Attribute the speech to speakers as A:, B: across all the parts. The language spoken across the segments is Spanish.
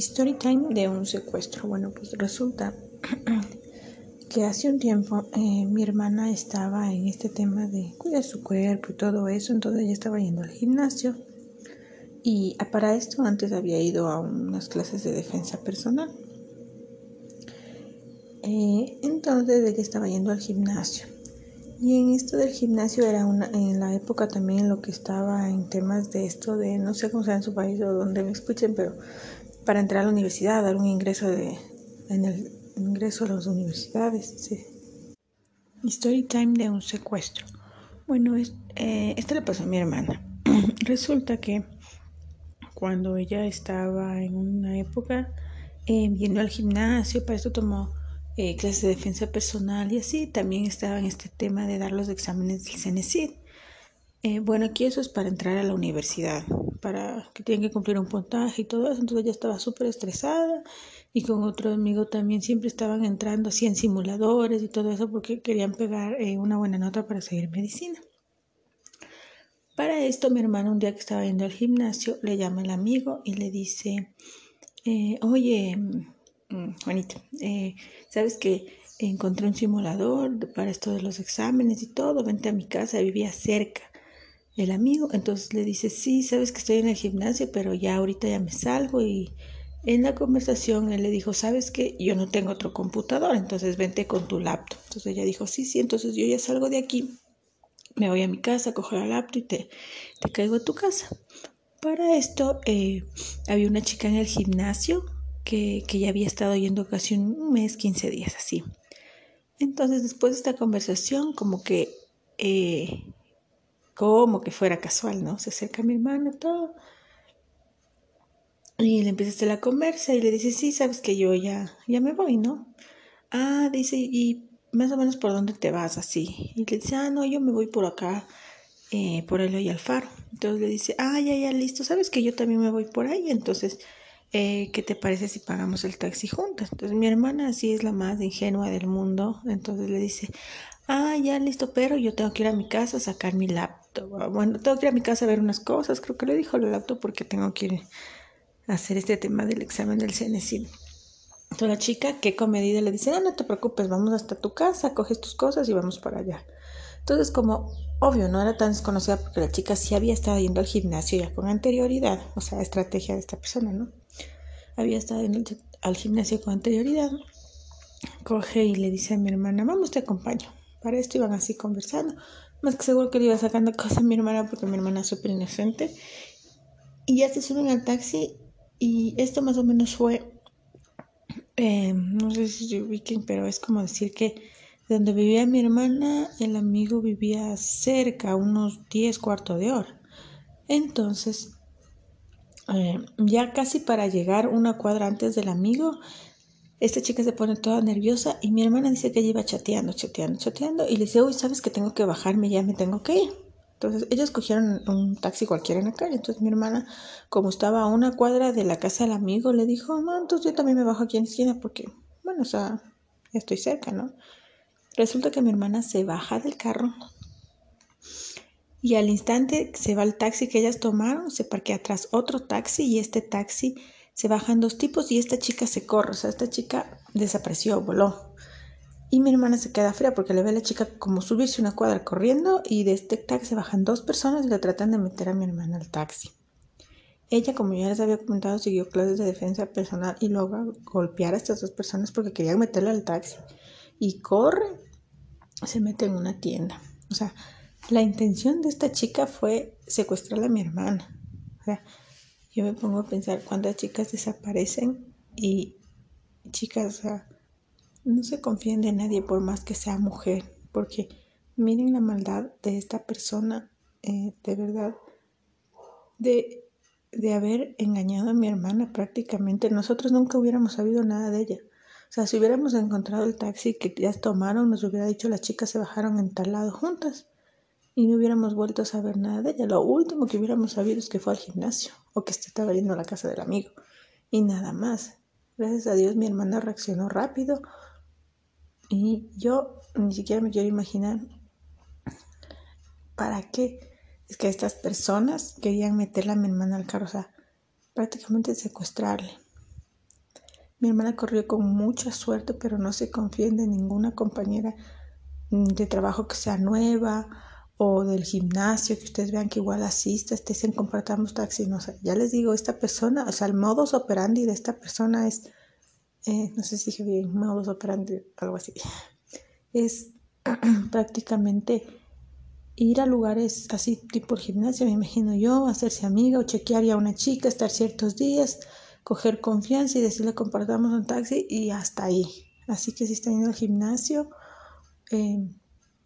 A: Story time de un secuestro. Bueno, pues resulta que hace un tiempo eh, mi hermana estaba en este tema de cuidar su cuerpo y todo eso, entonces ella estaba yendo al gimnasio y para esto antes había ido a unas clases de defensa personal. Eh, entonces ella estaba yendo al gimnasio y en esto del gimnasio era una, en la época también lo que estaba en temas de esto de, no sé cómo sea en su país o donde me escuchen, pero para entrar a la universidad, dar un ingreso de, en el ingreso a las universidades. Sí. Time de un secuestro. Bueno, es, eh, esto le pasó a mi hermana. Resulta que cuando ella estaba en una época eh, al gimnasio, para esto tomó eh, clases de defensa personal y así. También estaba en este tema de dar los exámenes del CENESID. Eh, bueno, aquí eso es para entrar a la universidad, para que tienen que cumplir un puntaje y todo eso. Entonces ella estaba súper estresada y con otro amigo también siempre estaban entrando así en simuladores y todo eso porque querían pegar eh, una buena nota para seguir medicina. Para esto mi hermano un día que estaba yendo al gimnasio le llama el amigo y le dice, oye, Mm, Juanita, eh, sabes que encontré un simulador para esto de los exámenes y todo, vente a mi casa, vivía cerca el amigo, entonces le dice, sí, sabes que estoy en el gimnasio, pero ya ahorita ya me salgo y en la conversación él le dijo, sabes que yo no tengo otro computador, entonces vente con tu laptop. Entonces ella dijo, sí, sí, entonces yo ya salgo de aquí, me voy a mi casa, cojo la laptop y te, te caigo a tu casa. Para esto eh, había una chica en el gimnasio que, ya había estado yendo casi un mes, 15 días así. Entonces, después de esta conversación, como que, eh, como que fuera casual, ¿no? Se acerca mi hermano, todo. Y le empieza a hacer la conversa y le dice, sí, sabes que yo ya, ya me voy, ¿no? Ah, dice, y más o menos por dónde te vas así. Y le dice, ah, no, yo me voy por acá, eh, por el y Faro. Entonces le dice, ah, ya, ya, listo, sabes que yo también me voy por ahí. Entonces eh, ¿qué te parece si pagamos el taxi juntas? Entonces mi hermana así es la más ingenua del mundo, entonces le dice, ah, ya listo, pero yo tengo que ir a mi casa a sacar mi laptop. Bueno, tengo que ir a mi casa a ver unas cosas, creo que le dijo el laptop porque tengo que hacer este tema del examen del CNC. Entonces la chica, qué comedida, le dice, no te preocupes, vamos hasta tu casa, coges tus cosas y vamos para allá. Entonces, como obvio, no era tan desconocida porque la chica sí había estado yendo al gimnasio ya con anterioridad, o sea, estrategia de esta persona, ¿no? había estado en al gimnasio con anterioridad, coge y le dice a mi hermana, vamos, te acompaño. Para esto iban así conversando. Más que seguro que le iba sacando cosas a mi hermana porque mi hermana es súper inocente. Y ya se suben al taxi y esto más o menos fue, eh, no sé si se ubiquen, pero es como decir que donde vivía mi hermana, el amigo vivía cerca, unos 10 cuartos de hora. Entonces, eh, ya casi para llegar una cuadra antes del amigo, esta chica se pone toda nerviosa y mi hermana dice que ella iba chateando, chateando, chateando y le dice, uy, sabes que tengo que bajarme, ya me tengo que ir. Entonces ellos cogieron un taxi cualquiera en la calle. Entonces mi hermana, como estaba a una cuadra de la casa del amigo, le dijo, no, entonces yo también me bajo aquí en la esquina porque, bueno, o sea, estoy cerca, ¿no? Resulta que mi hermana se baja del carro, y al instante se va el taxi que ellas tomaron, se parquea atrás otro taxi y este taxi se bajan dos tipos y esta chica se corre, o sea, esta chica desapareció, voló. Y mi hermana se queda fría porque le ve a la chica como subirse una cuadra corriendo y de este taxi se bajan dos personas y le tratan de meter a mi hermana al taxi. Ella, como ya les había comentado, siguió clases de defensa personal y luego golpear a estas dos personas porque querían meterla al taxi. Y corre, se mete en una tienda. O sea, la intención de esta chica fue secuestrar a mi hermana. O sea, yo me pongo a pensar cuántas chicas desaparecen y chicas, no se confíen de nadie por más que sea mujer, porque miren la maldad de esta persona, eh, de verdad, de, de haber engañado a mi hermana prácticamente. Nosotros nunca hubiéramos sabido nada de ella. O sea, si hubiéramos encontrado el taxi que ya tomaron, nos hubiera dicho las chicas se bajaron en tal lado juntas y no hubiéramos vuelto a saber nada de ella. Lo último que hubiéramos sabido es que fue al gimnasio o que estaba yendo a la casa del amigo y nada más. Gracias a Dios mi hermana reaccionó rápido y yo ni siquiera me quiero imaginar para qué es que estas personas querían meterle a mi hermana al carro, o sea, prácticamente secuestrarle. Mi hermana corrió con mucha suerte, pero no se confíen de ninguna compañera de trabajo que sea nueva o del gimnasio, que ustedes vean que igual asista, estén compartamos taxi, no sé, ya les digo, esta persona, o sea, el modus operandi de esta persona es, eh, no sé si dije bien, modus operandi, algo así, es prácticamente ir a lugares así tipo el gimnasio, me imagino yo, hacerse amiga o chequear a una chica, estar ciertos días, coger confianza y decirle compartamos un taxi y hasta ahí. Así que si están yendo al gimnasio, eh,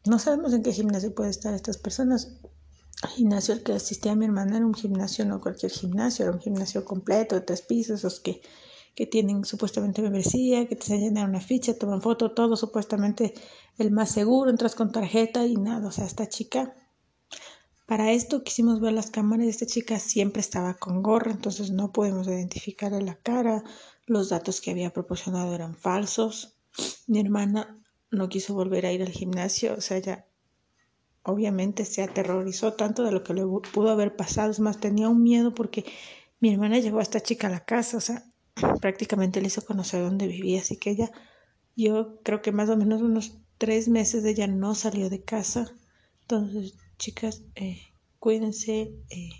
A: no sabemos en qué gimnasio puede estar estas personas. El gimnasio al que asistía mi hermana era un gimnasio, no cualquier gimnasio, era un gimnasio completo de tres pisos, los que, que tienen supuestamente membresía, que te enseñan a una ficha, toman foto, todo supuestamente el más seguro, entras con tarjeta y nada. O sea, esta chica, para esto quisimos ver las cámaras, esta chica siempre estaba con gorra, entonces no podemos identificarle la cara, los datos que había proporcionado eran falsos. Mi hermana no quiso volver a ir al gimnasio, o sea, ya obviamente se aterrorizó tanto de lo que le pudo haber pasado, es más, tenía un miedo porque mi hermana llevó a esta chica a la casa, o sea, prácticamente le hizo conocer dónde vivía, así que ella, yo creo que más o menos unos tres meses ella no salió de casa, entonces, chicas, eh, cuídense, eh,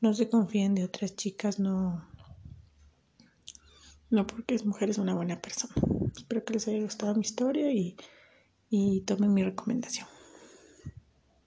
A: no se confíen de otras chicas, no, no porque es mujer es una buena persona. Espero que les haya gustado mi historia y, y tomen mi recomendación.